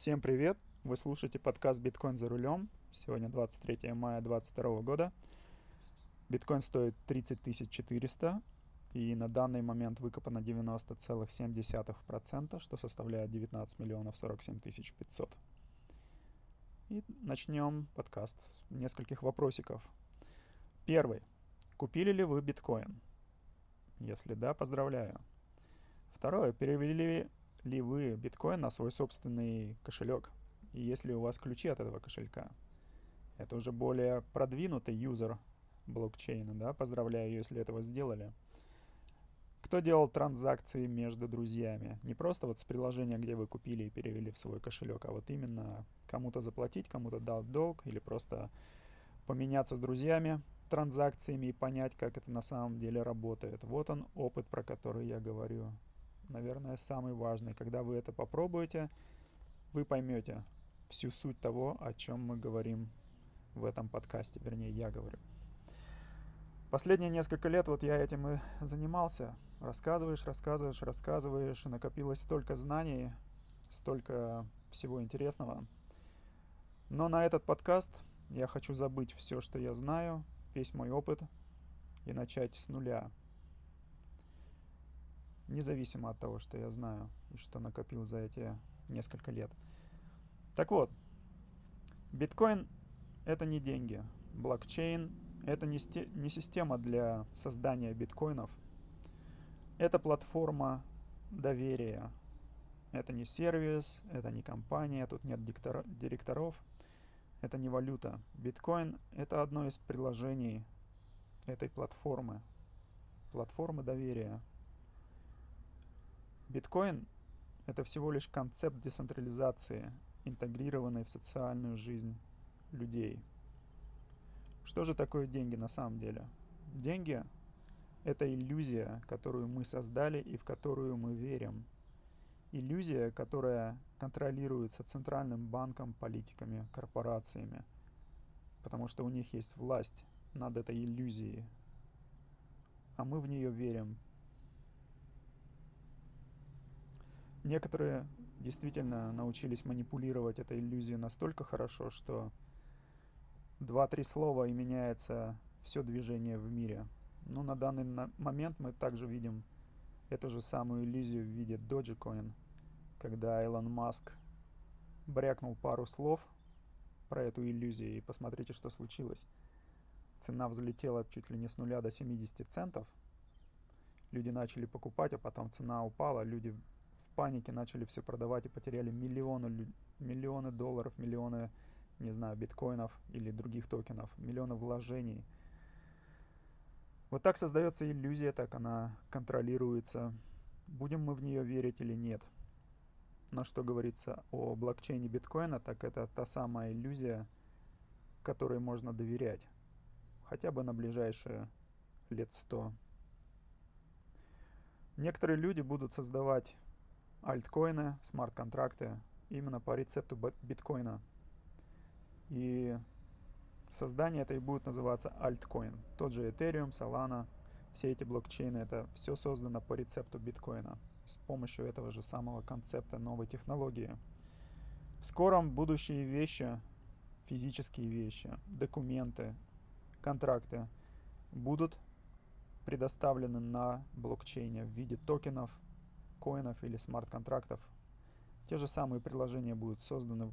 Всем привет! Вы слушаете подкаст «Биткоин за рулем». Сегодня 23 мая 2022 года. Биткоин стоит 30 400 и на данный момент выкопано 90,7%, что составляет 19 миллионов 47 тысяч 500. И начнем подкаст с нескольких вопросиков. Первый. Купили ли вы биткоин? Если да, поздравляю. Второе. Перевели ли вы биткоин на свой собственный кошелек? И есть ли у вас ключи от этого кошелька? Это уже более продвинутый юзер блокчейна, да? Поздравляю, если этого сделали. Кто делал транзакции между друзьями? Не просто вот с приложения, где вы купили и перевели в свой кошелек, а вот именно кому-то заплатить, кому-то дал долг или просто поменяться с друзьями транзакциями и понять, как это на самом деле работает. Вот он опыт, про который я говорю наверное, самый важный. Когда вы это попробуете, вы поймете всю суть того, о чем мы говорим в этом подкасте, вернее, я говорю. Последние несколько лет вот я этим и занимался. Рассказываешь, рассказываешь, рассказываешь, и накопилось столько знаний, столько всего интересного. Но на этот подкаст я хочу забыть все, что я знаю, весь мой опыт, и начать с нуля независимо от того, что я знаю и что накопил за эти несколько лет. Так вот, биткоин — это не деньги. Блокчейн — это не, не система для создания биткоинов. Это платформа доверия. Это не сервис, это не компания, тут нет диктор- директоров. Это не валюта. Биткоин — это одно из приложений этой платформы. Платформы доверия. Биткоин — это всего лишь концепт децентрализации, интегрированный в социальную жизнь людей. Что же такое деньги на самом деле? Деньги — это иллюзия, которую мы создали и в которую мы верим. Иллюзия, которая контролируется центральным банком, политиками, корпорациями, потому что у них есть власть над этой иллюзией, а мы в нее верим, Некоторые действительно научились манипулировать этой иллюзией настолько хорошо, что два-три слова и меняется все движение в мире. Но на данный момент мы также видим эту же самую иллюзию в виде Dogecoin, когда Илон Маск брякнул пару слов про эту иллюзию, и посмотрите, что случилось. Цена взлетела чуть ли не с нуля до 70 центов. Люди начали покупать, а потом цена упала, люди панике начали все продавать и потеряли миллионы, миллионы долларов, миллионы, не знаю, биткоинов или других токенов, миллионы вложений. Вот так создается иллюзия, так она контролируется. Будем мы в нее верить или нет. Но что говорится о блокчейне биткоина, так это та самая иллюзия, которой можно доверять. Хотя бы на ближайшие лет сто. Некоторые люди будут создавать альткоины, смарт-контракты именно по рецепту биткоина. И создание это и будет называться альткоин. Тот же Ethereum, Solana, все эти блокчейны, это все создано по рецепту биткоина с помощью этого же самого концепта новой технологии. В скором будущие вещи, физические вещи, документы, контракты будут предоставлены на блокчейне в виде токенов, коинов или смарт-контрактов. Те же самые приложения будут созданы,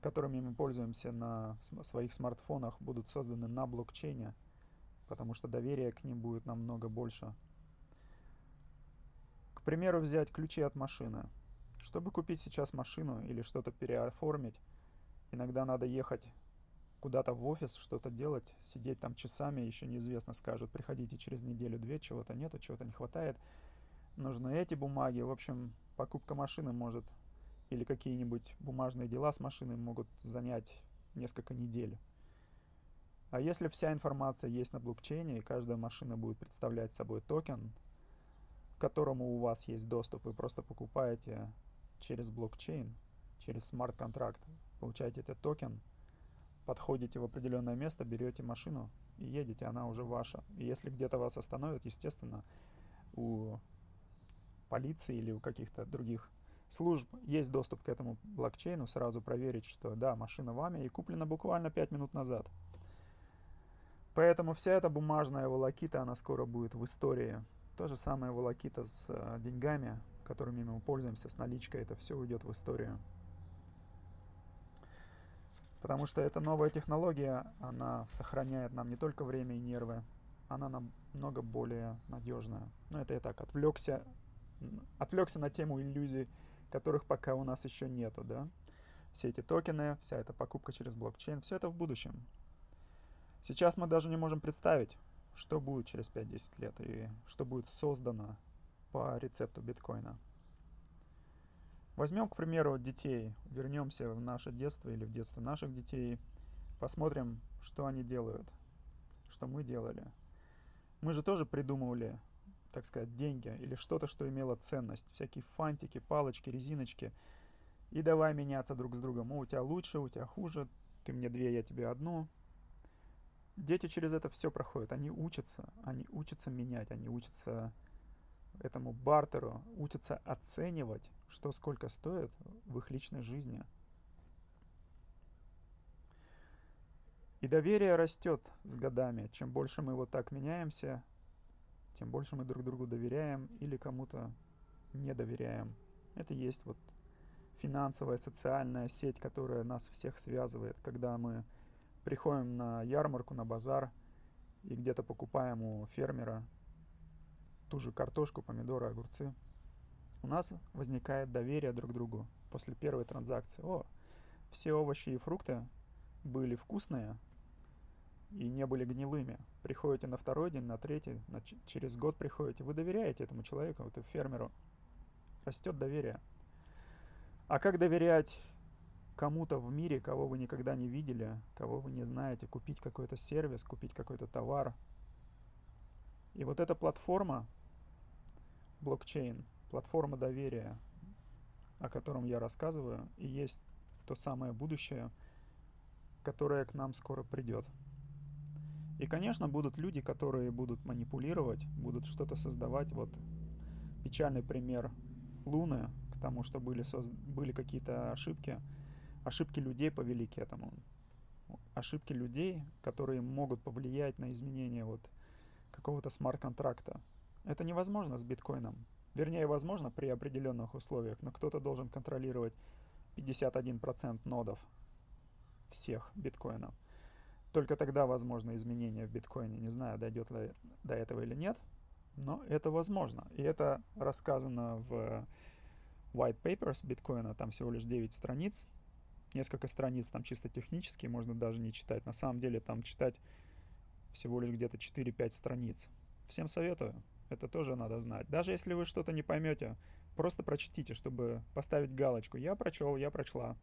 которыми мы пользуемся на своих смартфонах, будут созданы на блокчейне, потому что доверие к ним будет намного больше. К примеру, взять ключи от машины. Чтобы купить сейчас машину или что-то переоформить, иногда надо ехать куда-то в офис, что-то делать, сидеть там часами, еще неизвестно, скажут, приходите через неделю-две, чего-то нету, чего-то не хватает нужны эти бумаги. В общем, покупка машины может или какие-нибудь бумажные дела с машиной могут занять несколько недель. А если вся информация есть на блокчейне, и каждая машина будет представлять собой токен, к которому у вас есть доступ, вы просто покупаете через блокчейн, через смарт-контракт, получаете этот токен, подходите в определенное место, берете машину и едете, она уже ваша. И если где-то вас остановят, естественно, у полиции или у каких-то других служб есть доступ к этому блокчейну, сразу проверить, что да, машина вами и куплена буквально 5 минут назад. Поэтому вся эта бумажная волокита, она скоро будет в истории. То же самое волокита с э, деньгами, которыми мы пользуемся, с наличкой, это все уйдет в историю. Потому что эта новая технология, она сохраняет нам не только время и нервы, она намного более надежная. Ну, это я так отвлекся, отвлекся на тему иллюзий, которых пока у нас еще нету, да. Все эти токены, вся эта покупка через блокчейн, все это в будущем. Сейчас мы даже не можем представить, что будет через 5-10 лет и что будет создано по рецепту биткоина. Возьмем, к примеру, детей, вернемся в наше детство или в детство наших детей, посмотрим, что они делают, что мы делали. Мы же тоже придумывали, так сказать, деньги или что-то, что имело ценность. Всякие фантики, палочки, резиночки. И давай меняться друг с другом. О, у тебя лучше, у тебя хуже, ты мне две, я тебе одну. Дети через это все проходят. Они учатся, они учатся менять, они учатся этому бартеру, учатся оценивать, что сколько стоит в их личной жизни. И доверие растет с годами. Чем больше мы вот так меняемся, тем больше мы друг другу доверяем или кому-то не доверяем. Это есть вот финансовая, социальная сеть, которая нас всех связывает, когда мы приходим на ярмарку, на базар и где-то покупаем у фермера ту же картошку, помидоры, огурцы, у нас возникает доверие друг к другу после первой транзакции. О, все овощи и фрукты были вкусные и не были гнилыми. Приходите на второй день, на третий, на через год приходите. Вы доверяете этому человеку, этому фермеру. Растет доверие. А как доверять кому-то в мире, кого вы никогда не видели, кого вы не знаете, купить какой-то сервис, купить какой-то товар. И вот эта платформа, блокчейн, платформа доверия, о котором я рассказываю, и есть то самое будущее, которое к нам скоро придет. И, конечно, будут люди, которые будут манипулировать, будут что-то создавать. Вот печальный пример Луны, к тому, что были, соз... были какие-то ошибки. Ошибки людей повели к этому. Ошибки людей, которые могут повлиять на изменение вот какого-то смарт-контракта. Это невозможно с биткоином. Вернее, возможно при определенных условиях, но кто-то должен контролировать 51% нодов всех биткоинов. Только тогда возможно изменение в биткоине. Не знаю, дойдет ли до этого или нет, но это возможно. И это рассказано в white papers биткоина, там всего лишь 9 страниц. Несколько страниц там чисто технические, можно даже не читать. На самом деле там читать всего лишь где-то 4-5 страниц. Всем советую. Это тоже надо знать. Даже если вы что-то не поймете, просто прочтите, чтобы поставить галочку. Я прочел, я прочла.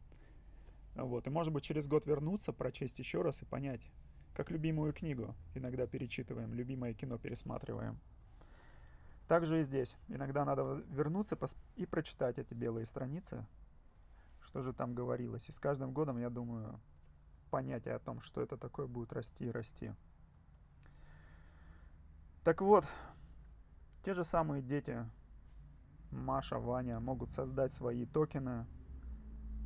Вот. И может быть через год вернуться, прочесть еще раз и понять. Как любимую книгу иногда перечитываем, любимое кино пересматриваем. Также и здесь. Иногда надо вернуться и прочитать эти белые страницы, что же там говорилось. И с каждым годом, я думаю, понятие о том, что это такое, будет расти и расти. Так вот, те же самые дети, Маша, Ваня, могут создать свои токены,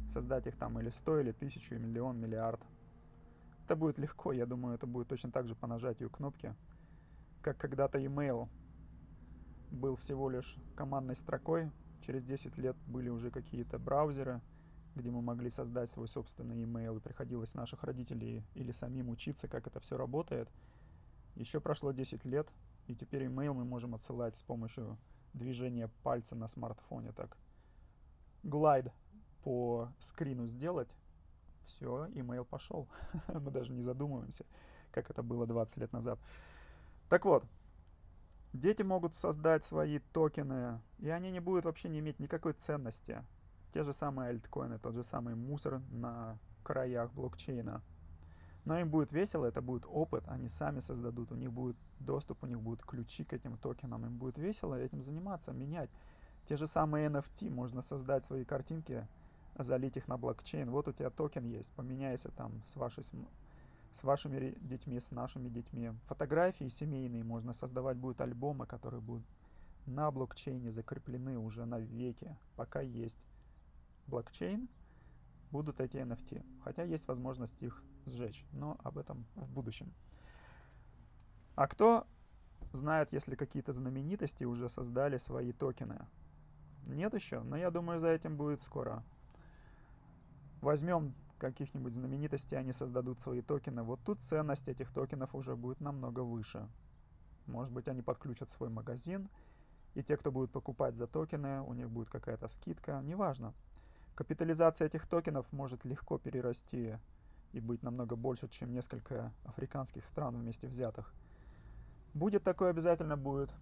создать их там или 100, или 1000, миллион, миллиард. Это будет легко, я думаю, это будет точно так же по нажатию кнопки, как когда-то email был всего лишь командной строкой, через 10 лет были уже какие-то браузеры, где мы могли создать свой собственный email, и приходилось наших родителей или самим учиться, как это все работает. Еще прошло 10 лет, и теперь email мы можем отсылать с помощью движения пальца на смартфоне. Так, глайд по скрину сделать, все, email пошел. мы даже не задумываемся, как это было 20 лет назад. Так вот, дети могут создать свои токены, и они не будут вообще не иметь никакой ценности. Те же самые альткоины, тот же самый мусор на краях блокчейна – но им будет весело, это будет опыт, они сами создадут, у них будет доступ, у них будут ключи к этим токенам, им будет весело этим заниматься, менять. Те же самые NFT, можно создать свои картинки, залить их на блокчейн. Вот у тебя токен есть, поменяйся там с, вашей, с вашими детьми, с нашими детьми. Фотографии семейные можно создавать, будут альбомы, которые будут на блокчейне закреплены уже на веке, пока есть блокчейн, будут эти NFT. Хотя есть возможность их сжечь, но об этом в будущем. А кто знает, если какие-то знаменитости уже создали свои токены? Нет еще, но я думаю, за этим будет скоро. Возьмем каких-нибудь знаменитостей, они создадут свои токены. Вот тут ценность этих токенов уже будет намного выше. Может быть, они подключат свой магазин, и те, кто будет покупать за токены, у них будет какая-то скидка, неважно. Капитализация этих токенов может легко перерасти и быть намного больше, чем несколько африканских стран вместе взятых. Будет такое обязательно будет.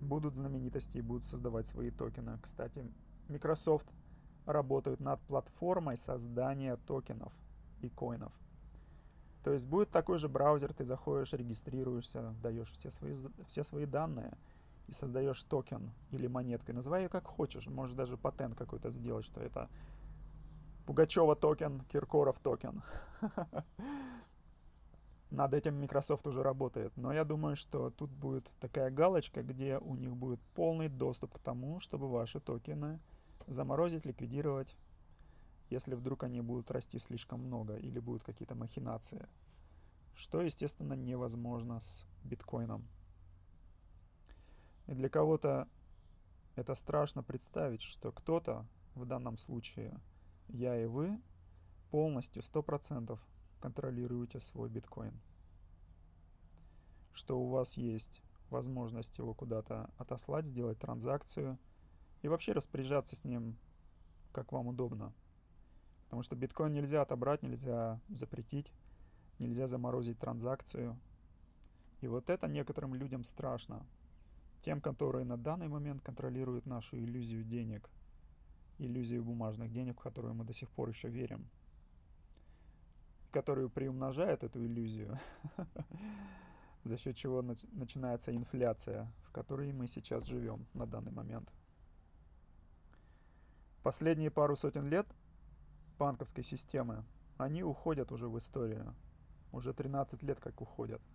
Будут знаменитости и будут создавать свои токены. Кстати, Microsoft работает над платформой создания токенов и коинов. То есть будет такой же браузер, ты заходишь, регистрируешься, даешь все свои, все свои данные и создаешь токен или монетку. И называй ее как хочешь. Можешь даже патент какой-то сделать, что это Пугачева токен, Киркоров токен. Над этим Microsoft уже работает. Но я думаю, что тут будет такая галочка, где у них будет полный доступ к тому, чтобы ваши токены заморозить, ликвидировать, если вдруг они будут расти слишком много или будут какие-то махинации. Что, естественно, невозможно с биткоином. И для кого-то это страшно представить, что кто-то, в данном случае я и вы, полностью, 100% контролируете свой биткоин. Что у вас есть возможность его куда-то отослать, сделать транзакцию и вообще распоряжаться с ним, как вам удобно. Потому что биткоин нельзя отобрать, нельзя запретить, нельзя заморозить транзакцию. И вот это некоторым людям страшно, тем, которые на данный момент контролируют нашу иллюзию денег, иллюзию бумажных денег, в которую мы до сих пор еще верим, которые приумножают эту иллюзию, за счет чего начинается инфляция, в которой мы сейчас живем на данный момент. Последние пару сотен лет банковской системы, они уходят уже в историю. Уже 13 лет как уходят –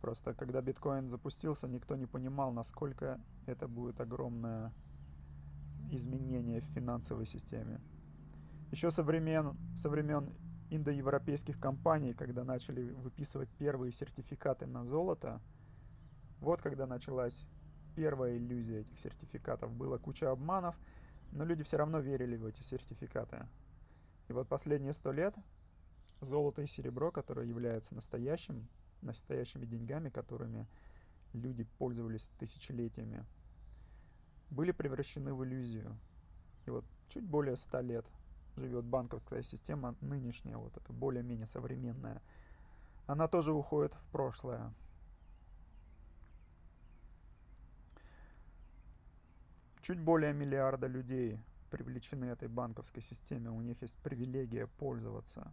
Просто когда биткоин запустился, никто не понимал, насколько это будет огромное изменение в финансовой системе. Еще со времен, со времен индоевропейских компаний, когда начали выписывать первые сертификаты на золото, вот когда началась первая иллюзия этих сертификатов. Было куча обманов, но люди все равно верили в эти сертификаты. И вот последние сто лет золото и серебро, которое является настоящим настоящими деньгами, которыми люди пользовались тысячелетиями, были превращены в иллюзию. И вот чуть более ста лет живет банковская система нынешняя, вот эта более-менее современная. Она тоже уходит в прошлое. Чуть более миллиарда людей привлечены этой банковской системе, у них есть привилегия пользоваться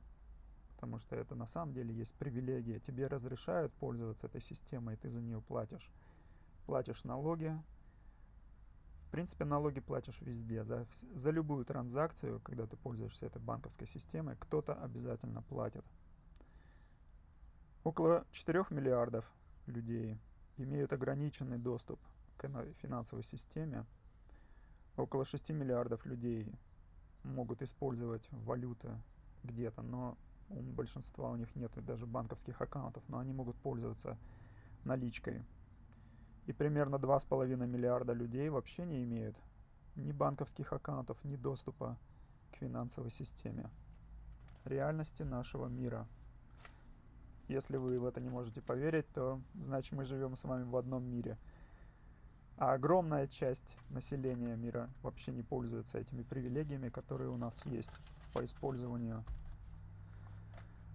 потому что это на самом деле есть привилегия. Тебе разрешают пользоваться этой системой, и ты за нее платишь. Платишь налоги. В принципе, налоги платишь везде. За, за любую транзакцию, когда ты пользуешься этой банковской системой, кто-то обязательно платит. Около 4 миллиардов людей имеют ограниченный доступ к финансовой системе. Около 6 миллиардов людей могут использовать валюты где-то, но у большинства у них нет даже банковских аккаунтов, но они могут пользоваться наличкой. И примерно 2,5 миллиарда людей вообще не имеют ни банковских аккаунтов, ни доступа к финансовой системе. Реальности нашего мира. Если вы в это не можете поверить, то значит мы живем с вами в одном мире. А огромная часть населения мира вообще не пользуется этими привилегиями, которые у нас есть по использованию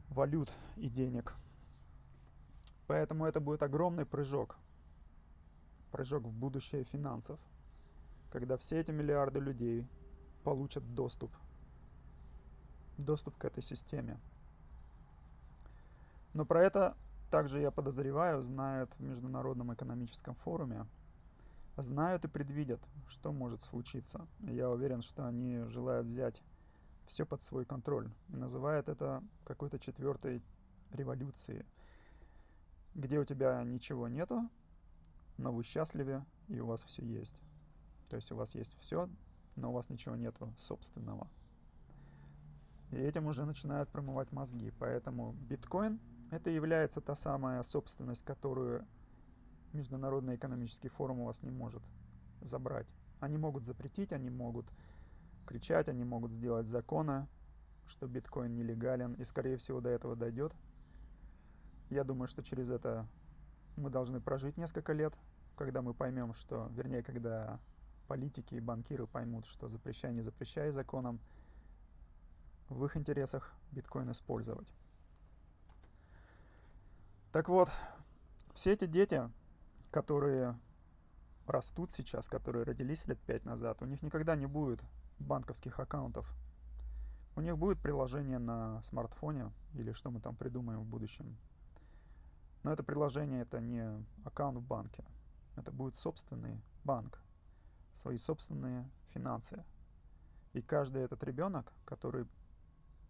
валют и денег. Поэтому это будет огромный прыжок. Прыжок в будущее финансов. Когда все эти миллиарды людей получат доступ. Доступ к этой системе. Но про это также, я подозреваю, знают в Международном экономическом форуме. Знают и предвидят, что может случиться. Я уверен, что они желают взять все под свой контроль и называет это какой-то четвертой революцией, где у тебя ничего нету, но вы счастливы и у вас все есть. То есть у вас есть все но у вас ничего нету собственного. И этим уже начинают промывать мозги. Поэтому биткоин — это является та самая собственность, которую Международный экономический форум у вас не может забрать. Они могут запретить, они могут кричать, они могут сделать законы, что биткоин нелегален, и скорее всего до этого дойдет. Я думаю, что через это мы должны прожить несколько лет, когда мы поймем, что, вернее, когда политики и банкиры поймут, что запрещай, не запрещай законом, в их интересах биткоин использовать. Так вот, все эти дети, которые растут сейчас, которые родились лет пять назад, у них никогда не будет банковских аккаунтов. У них будет приложение на смартфоне или что мы там придумаем в будущем. Но это приложение это не аккаунт в банке. Это будет собственный банк, свои собственные финансы. И каждый этот ребенок, который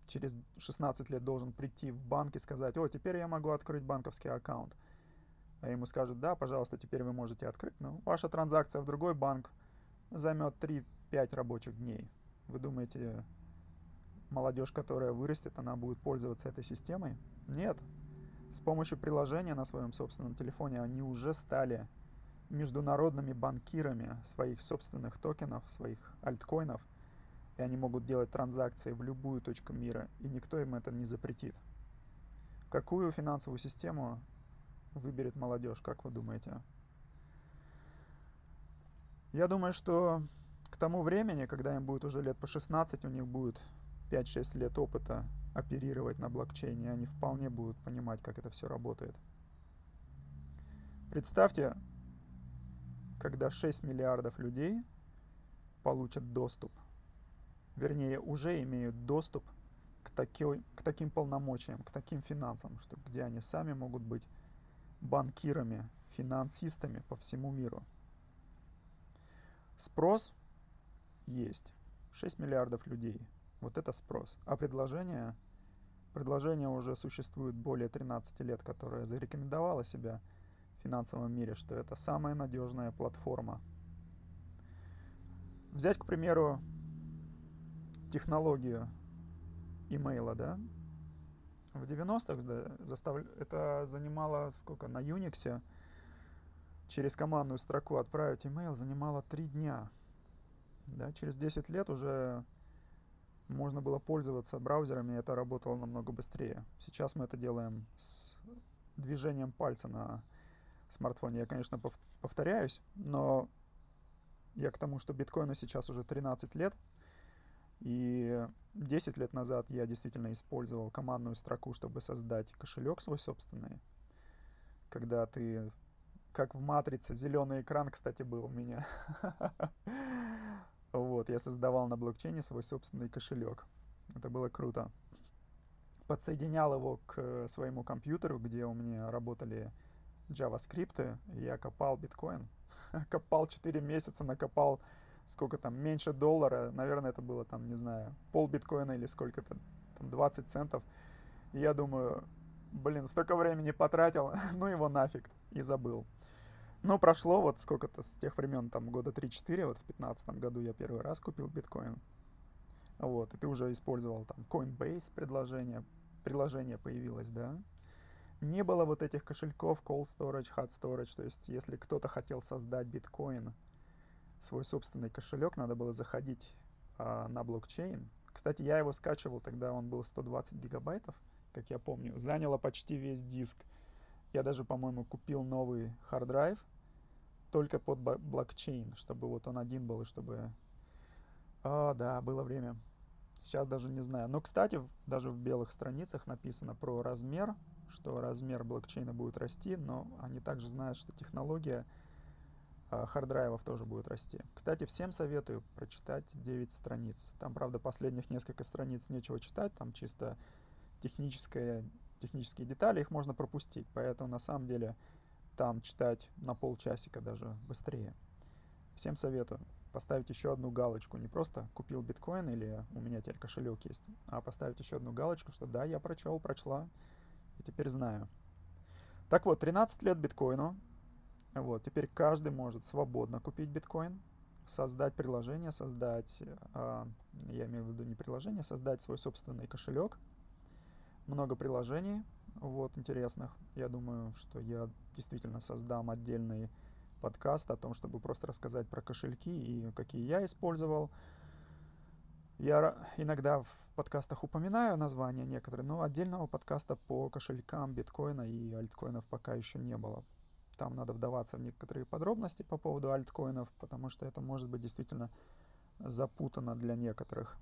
через 16 лет должен прийти в банк и сказать, о, теперь я могу открыть банковский аккаунт. А ему скажут, да, пожалуйста, теперь вы можете открыть, но ваша транзакция в другой банк займет 3-5 рабочих дней. Вы думаете, молодежь, которая вырастет, она будет пользоваться этой системой? Нет. С помощью приложения на своем собственном телефоне они уже стали международными банкирами своих собственных токенов, своих альткоинов, и они могут делать транзакции в любую точку мира, и никто им это не запретит. Какую финансовую систему выберет молодежь, как вы думаете? Я думаю, что к тому времени, когда им будет уже лет по 16, у них будет 5-6 лет опыта оперировать на блокчейне, они вполне будут понимать, как это все работает. Представьте, когда 6 миллиардов людей получат доступ, вернее, уже имеют доступ к, такой, к таким полномочиям, к таким финансам, что, где они сами могут быть банкирами, финансистами по всему миру. Спрос есть. 6 миллиардов людей. Вот это спрос. А предложение? Предложение уже существует более 13 лет, которое зарекомендовало себя – финансовом мире, что это самая надежная платформа. Взять, к примеру, технологию имейла, да? В 90-х да, застав... это занимало сколько? На Unix через командную строку отправить имейл занимало 3 дня. Да? Через 10 лет уже можно было пользоваться браузерами, и это работало намного быстрее. Сейчас мы это делаем с движением пальца на смартфоне. Я, конечно, повторяюсь, но я к тому, что биткоину сейчас уже 13 лет, и 10 лет назад я действительно использовал командную строку, чтобы создать кошелек свой собственный. Когда ты, как в матрице, зеленый экран, кстати, был у меня. Вот, я создавал на блокчейне свой собственный кошелек. Это было круто. Подсоединял его к своему компьютеру, где у меня работали JavaScript, я копал биткоин. копал 4 месяца, накопал сколько там, меньше доллара, наверное, это было там, не знаю, пол биткоина или сколько-то, там 20 центов. И я думаю, блин, столько времени потратил, ну его нафиг, и забыл. Но прошло вот сколько-то с тех времен, там года 3-4, вот в 2015 году я первый раз купил биткоин. Вот, и ты уже использовал там Coinbase предложение, приложение появилось, да? не было вот этих кошельков cold storage, hot storage. То есть, если кто-то хотел создать биткоин, свой собственный кошелек, надо было заходить а, на блокчейн. Кстати, я его скачивал, тогда он был 120 гигабайтов, как я помню. Заняло почти весь диск. Я даже, по-моему, купил новый drive только под блокчейн, чтобы вот он один был, и чтобы... О, да, было время. Сейчас даже не знаю. Но, кстати, даже в белых страницах написано про размер что размер блокчейна будет расти, но они также знают, что технология харддрайвов тоже будет расти. Кстати, всем советую прочитать 9 страниц. Там, правда, последних несколько страниц нечего читать, там чисто техническое, технические детали, их можно пропустить. Поэтому, на самом деле, там читать на полчасика даже быстрее. Всем советую поставить еще одну галочку. Не просто купил биткоин или у меня теперь кошелек есть, а поставить еще одну галочку, что да, я прочел, прочла, и теперь знаю. Так вот, 13 лет биткоину. Вот, теперь каждый может свободно купить биткоин. создать приложение, создать, а, я имею в виду не приложение, создать свой собственный кошелек. Много приложений, вот, интересных. Я думаю, что я действительно создам отдельный подкаст о том, чтобы просто рассказать про кошельки и какие я использовал. Я иногда в подкастах упоминаю названия некоторые, но отдельного подкаста по кошелькам биткоина и альткоинов пока еще не было. Там надо вдаваться в некоторые подробности по поводу альткоинов, потому что это может быть действительно запутано для некоторых.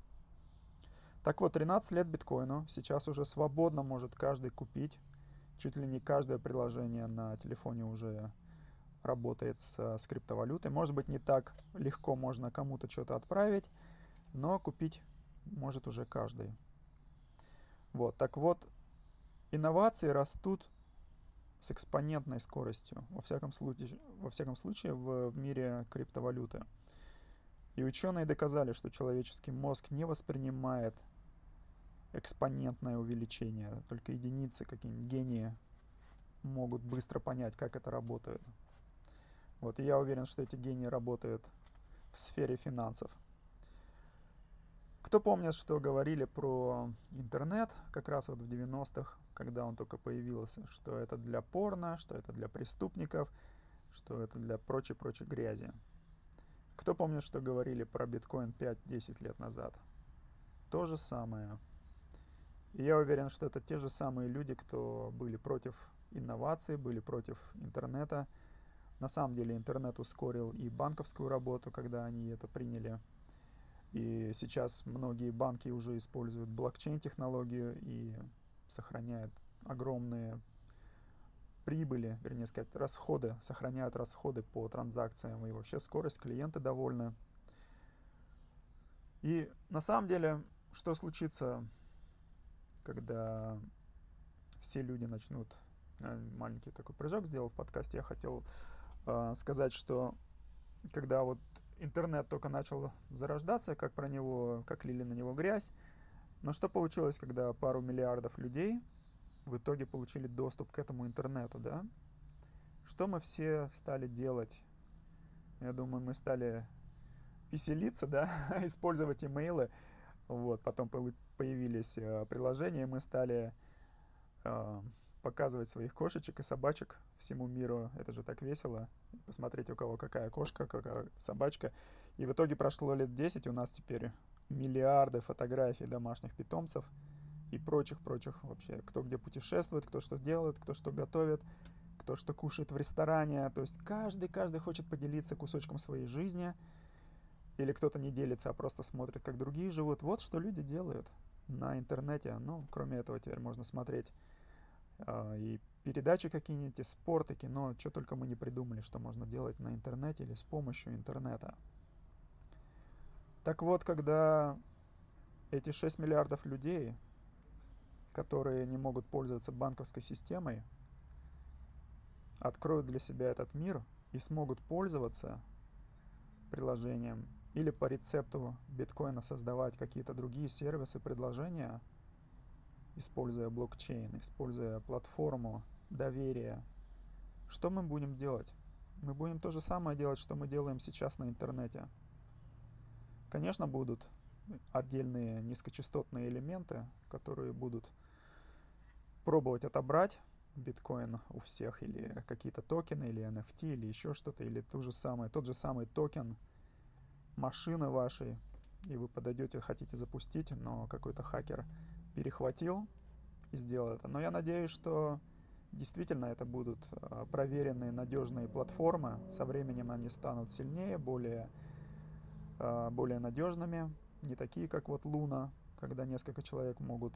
Так вот, 13 лет биткоину. Сейчас уже свободно может каждый купить. Чуть ли не каждое приложение на телефоне уже работает с, с криптовалютой. Может быть, не так легко можно кому-то что-то отправить, но купить может уже каждый. Вот, так вот, инновации растут с экспонентной скоростью, во всяком случае, во всяком случае в, в мире криптовалюты. И ученые доказали, что человеческий мозг не воспринимает экспонентное увеличение, только единицы, какие-нибудь гении могут быстро понять, как это работает. Вот, и я уверен, что эти гении работают в сфере финансов. Кто помнит, что говорили про интернет как раз вот в 90-х, когда он только появился, что это для порно, что это для преступников, что это для прочей-прочей грязи. Кто помнит, что говорили про биткоин 5-10 лет назад? То же самое. И я уверен, что это те же самые люди, кто были против инноваций, были против интернета. На самом деле интернет ускорил и банковскую работу, когда они это приняли. И сейчас многие банки уже используют блокчейн-технологию и сохраняют огромные прибыли, вернее сказать, расходы, сохраняют расходы по транзакциям и вообще скорость, клиенты довольны. И на самом деле, что случится когда все люди начнут э, маленький такой прыжок сделал в подкасте, я хотел э, сказать, что когда вот интернет только начал зарождаться, как про него, как лили на него грязь, но что получилось, когда пару миллиардов людей в итоге получили доступ к этому интернету, да? Что мы все стали делать? Я думаю, мы стали веселиться, да, использовать имейлы, вот, потом появились э, приложения, мы стали э, показывать своих кошечек и собачек всему миру. Это же так весело. Посмотреть, у кого какая кошка, какая собачка. И в итоге прошло лет 10, у нас теперь миллиарды фотографий домашних питомцев и прочих-прочих вообще. Кто где путешествует, кто что делает, кто что готовит, кто что кушает в ресторане. То есть каждый, каждый хочет поделиться кусочком своей жизни – или кто-то не делится, а просто смотрит, как другие живут. Вот что люди делают на интернете. Ну, кроме этого, теперь можно смотреть э, и передачи какие-нибудь, и спорт, и кино. Что только мы не придумали, что можно делать на интернете или с помощью интернета. Так вот, когда эти 6 миллиардов людей, которые не могут пользоваться банковской системой, откроют для себя этот мир и смогут пользоваться приложением или по рецепту биткоина создавать какие-то другие сервисы, предложения, используя блокчейн, используя платформу доверия, что мы будем делать? Мы будем то же самое делать, что мы делаем сейчас на интернете. Конечно, будут отдельные низкочастотные элементы, которые будут пробовать отобрать биткоин у всех, или какие-то токены, или NFT, или еще что-то, или тот же самый, тот же самый токен – машины вашей, и вы подойдете, хотите запустить, но какой-то хакер перехватил и сделал это. Но я надеюсь, что действительно это будут а, проверенные, надежные платформы. Со временем они станут сильнее, более, более надежными, не такие, как вот Луна, когда несколько человек могут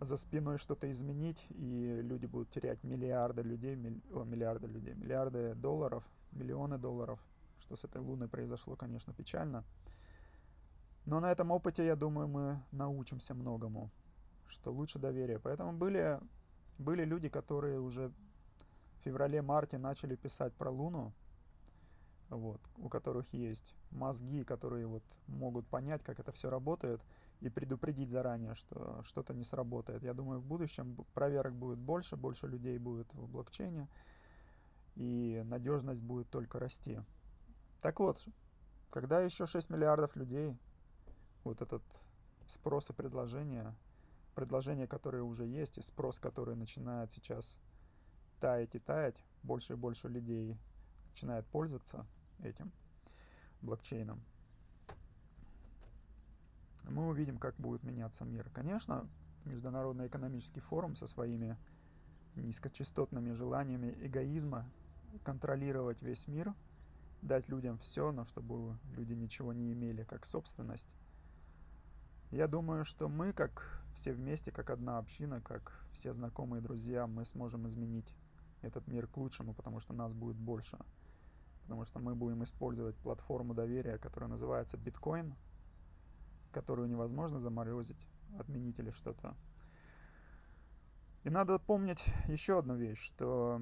за спиной что-то изменить, и люди будут терять миллиарды людей, милли... о, миллиарды людей, миллиарды долларов, миллионы долларов – что с этой Луной произошло, конечно, печально. Но на этом опыте, я думаю, мы научимся многому, что лучше доверие. Поэтому были, были люди, которые уже в феврале-марте начали писать про Луну, вот, у которых есть мозги, которые вот могут понять, как это все работает, и предупредить заранее, что что-то не сработает. Я думаю, в будущем проверок будет больше, больше людей будет в блокчейне, и надежность будет только расти. Так вот, когда еще 6 миллиардов людей, вот этот спрос и предложение, предложение, которое уже есть, и спрос, который начинает сейчас таять и таять, больше и больше людей начинает пользоваться этим блокчейном, мы увидим, как будет меняться мир. Конечно, Международный экономический форум со своими низкочастотными желаниями эгоизма контролировать весь мир, дать людям все, но чтобы люди ничего не имели как собственность. Я думаю, что мы, как все вместе, как одна община, как все знакомые друзья, мы сможем изменить этот мир к лучшему, потому что нас будет больше. Потому что мы будем использовать платформу доверия, которая называется биткоин, которую невозможно заморозить, отменить или что-то. И надо помнить еще одну вещь, что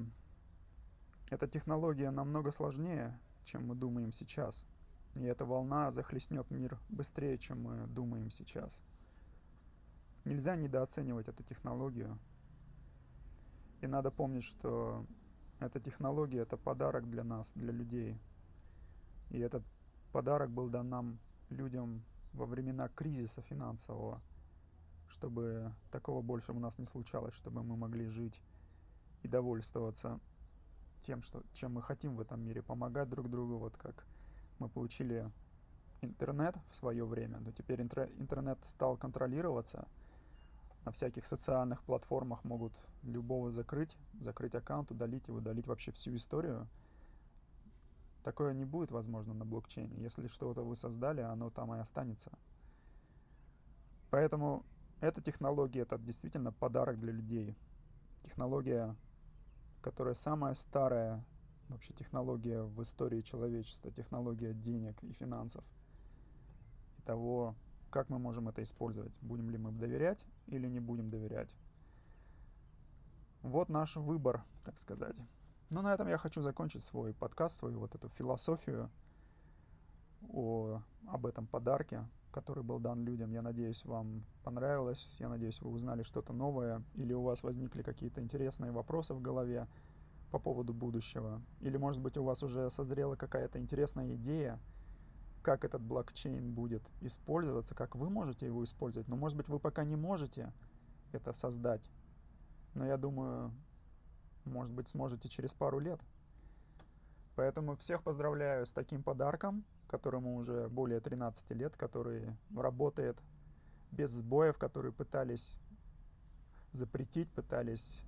эта технология намного сложнее, чем мы думаем сейчас. И эта волна захлестнет мир быстрее, чем мы думаем сейчас. Нельзя недооценивать эту технологию. И надо помнить, что эта технология — это подарок для нас, для людей. И этот подарок был дан нам, людям, во времена кризиса финансового, чтобы такого больше у нас не случалось, чтобы мы могли жить и довольствоваться тем, что, чем мы хотим в этом мире, помогать друг другу, вот как мы получили интернет в свое время, но теперь интернет стал контролироваться, на всяких социальных платформах могут любого закрыть, закрыть аккаунт, удалить его, удалить вообще всю историю. Такое не будет возможно на блокчейне. Если что-то вы создали, оно там и останется. Поэтому эта технология — это действительно подарок для людей. Технология которая самая старая вообще технология в истории человечества, технология денег и финансов. И того, как мы можем это использовать. Будем ли мы доверять или не будем доверять. Вот наш выбор, так сказать. Ну, на этом я хочу закончить свой подкаст, свою вот эту философию о, об этом подарке, который был дан людям. Я надеюсь, вам понравилось. Я надеюсь, вы узнали что-то новое. Или у вас возникли какие-то интересные вопросы в голове по поводу будущего. Или, может быть, у вас уже созрела какая-то интересная идея, как этот блокчейн будет использоваться, как вы можете его использовать. Но, может быть, вы пока не можете это создать. Но я думаю, может быть, сможете через пару лет. Поэтому всех поздравляю с таким подарком которому уже более 13 лет, который работает без сбоев, которые пытались запретить, пытались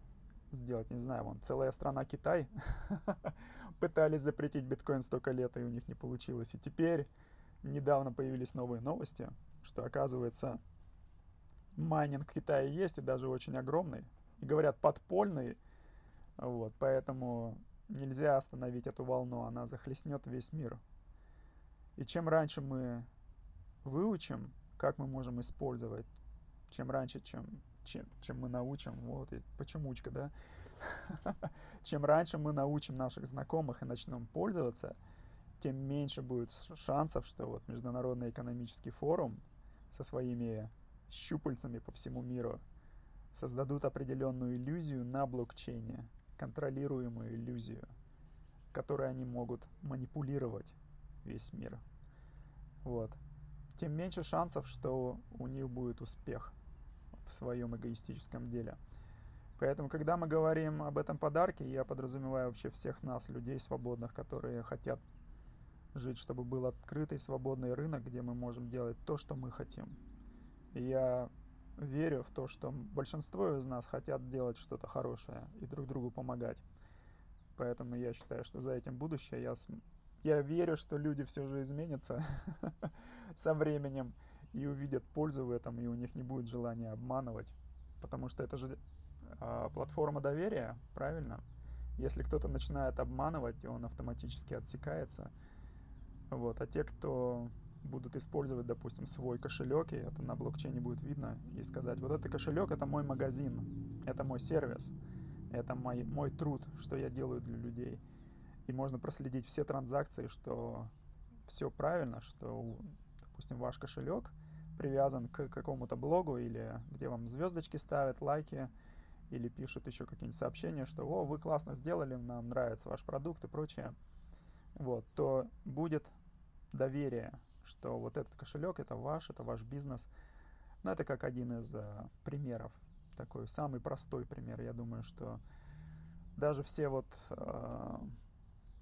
сделать, не знаю, вон, целая страна Китай пытались запретить биткоин столько лет, и у них не получилось. И теперь недавно появились новые новости, что оказывается майнинг в Китае есть, и даже очень огромный. И говорят, подпольный. Вот, поэтому нельзя остановить эту волну, она захлестнет весь мир. И чем раньше мы выучим, как мы можем использовать, чем раньше, чем, чем, чем мы научим, вот и почемучка, да, чем раньше мы научим наших знакомых и начнем пользоваться, тем меньше будет шансов, что вот Международный экономический форум со своими щупальцами по всему миру создадут определенную иллюзию на блокчейне, контролируемую иллюзию, которой они могут манипулировать весь мир. Вот. Тем меньше шансов, что у них будет успех в своем эгоистическом деле. Поэтому, когда мы говорим об этом подарке, я подразумеваю вообще всех нас, людей свободных, которые хотят жить, чтобы был открытый свободный рынок, где мы можем делать то, что мы хотим. Я верю в то, что большинство из нас хотят делать что-то хорошее и друг другу помогать. Поэтому я считаю, что за этим будущее я я верю, что люди все же изменятся со временем и увидят пользу в этом, и у них не будет желания обманывать. Потому что это же э, платформа доверия, правильно? Если кто-то начинает обманывать, он автоматически отсекается. Вот. А те, кто будут использовать, допустим, свой кошелек, и это на блокчейне будет видно, и сказать, вот этот кошелек — это мой магазин, это мой сервис, это мой, мой труд, что я делаю для людей — и можно проследить все транзакции, что все правильно, что, допустим, ваш кошелек привязан к какому-то блогу или где вам звездочки ставят, лайки, или пишут еще какие-нибудь сообщения, что «О, вы классно сделали, нам нравится ваш продукт» и прочее, вот, то будет доверие, что вот этот кошелек это ваш, это ваш бизнес. Но это как один из uh, примеров, такой самый простой пример. Я думаю, что даже все вот uh,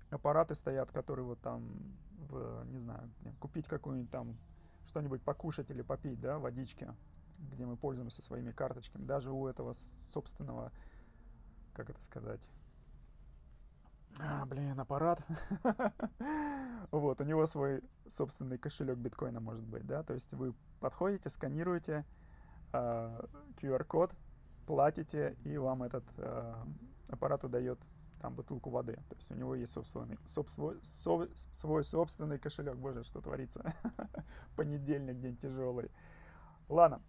аппараты стоят, которые вот там, в, не знаю, купить какую-нибудь там что-нибудь покушать или попить, да, водички, где мы пользуемся своими карточками. Даже у этого собственного, как это сказать, а, блин, аппарат. вот, у него свой собственный кошелек биткоина может быть, да, то есть вы подходите, сканируете э, а, QR-код, платите, и вам этот э, аппарат выдает там бутылку воды. То есть у него есть собственный, собствой, со, свой собственный кошелек. Боже, что творится. Понедельник, день тяжелый. Ладно.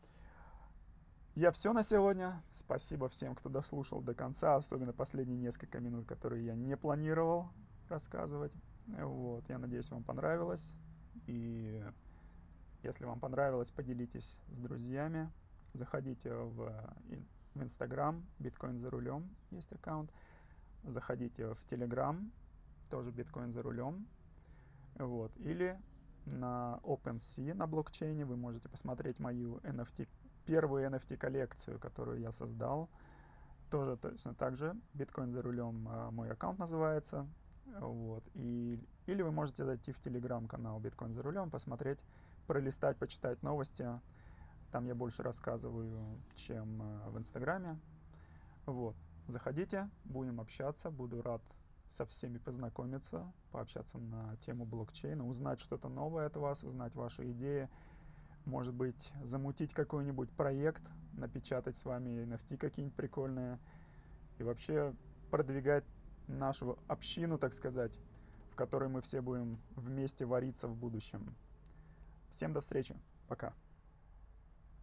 Я все на сегодня. Спасибо всем, кто дослушал до конца, особенно последние несколько минут, которые я не планировал рассказывать. Вот, я надеюсь, вам понравилось. И если вам понравилось, поделитесь с друзьями. Заходите в, в Инстаграм, биткоин за рулем, есть аккаунт. Заходите в Telegram, тоже биткоин за рулем. Вот. Или на OpenSea на блокчейне вы можете посмотреть мою NFT первую NFT-коллекцию, которую я создал. Тоже точно так же. Биткоин за рулем а, мой аккаунт называется. Вот. И, или вы можете зайти в телеграм-канал Биткоин за рулем, посмотреть, пролистать, почитать новости. Там я больше рассказываю, чем а, в Инстаграме. Вот. Заходите, будем общаться. Буду рад со всеми познакомиться, пообщаться на тему блокчейна, узнать что-то новое от вас, узнать ваши идеи, может быть, замутить какой-нибудь проект, напечатать с вами NFT какие-нибудь прикольные и вообще продвигать нашу общину, так сказать, в которой мы все будем вместе вариться в будущем. Всем до встречи. Пока.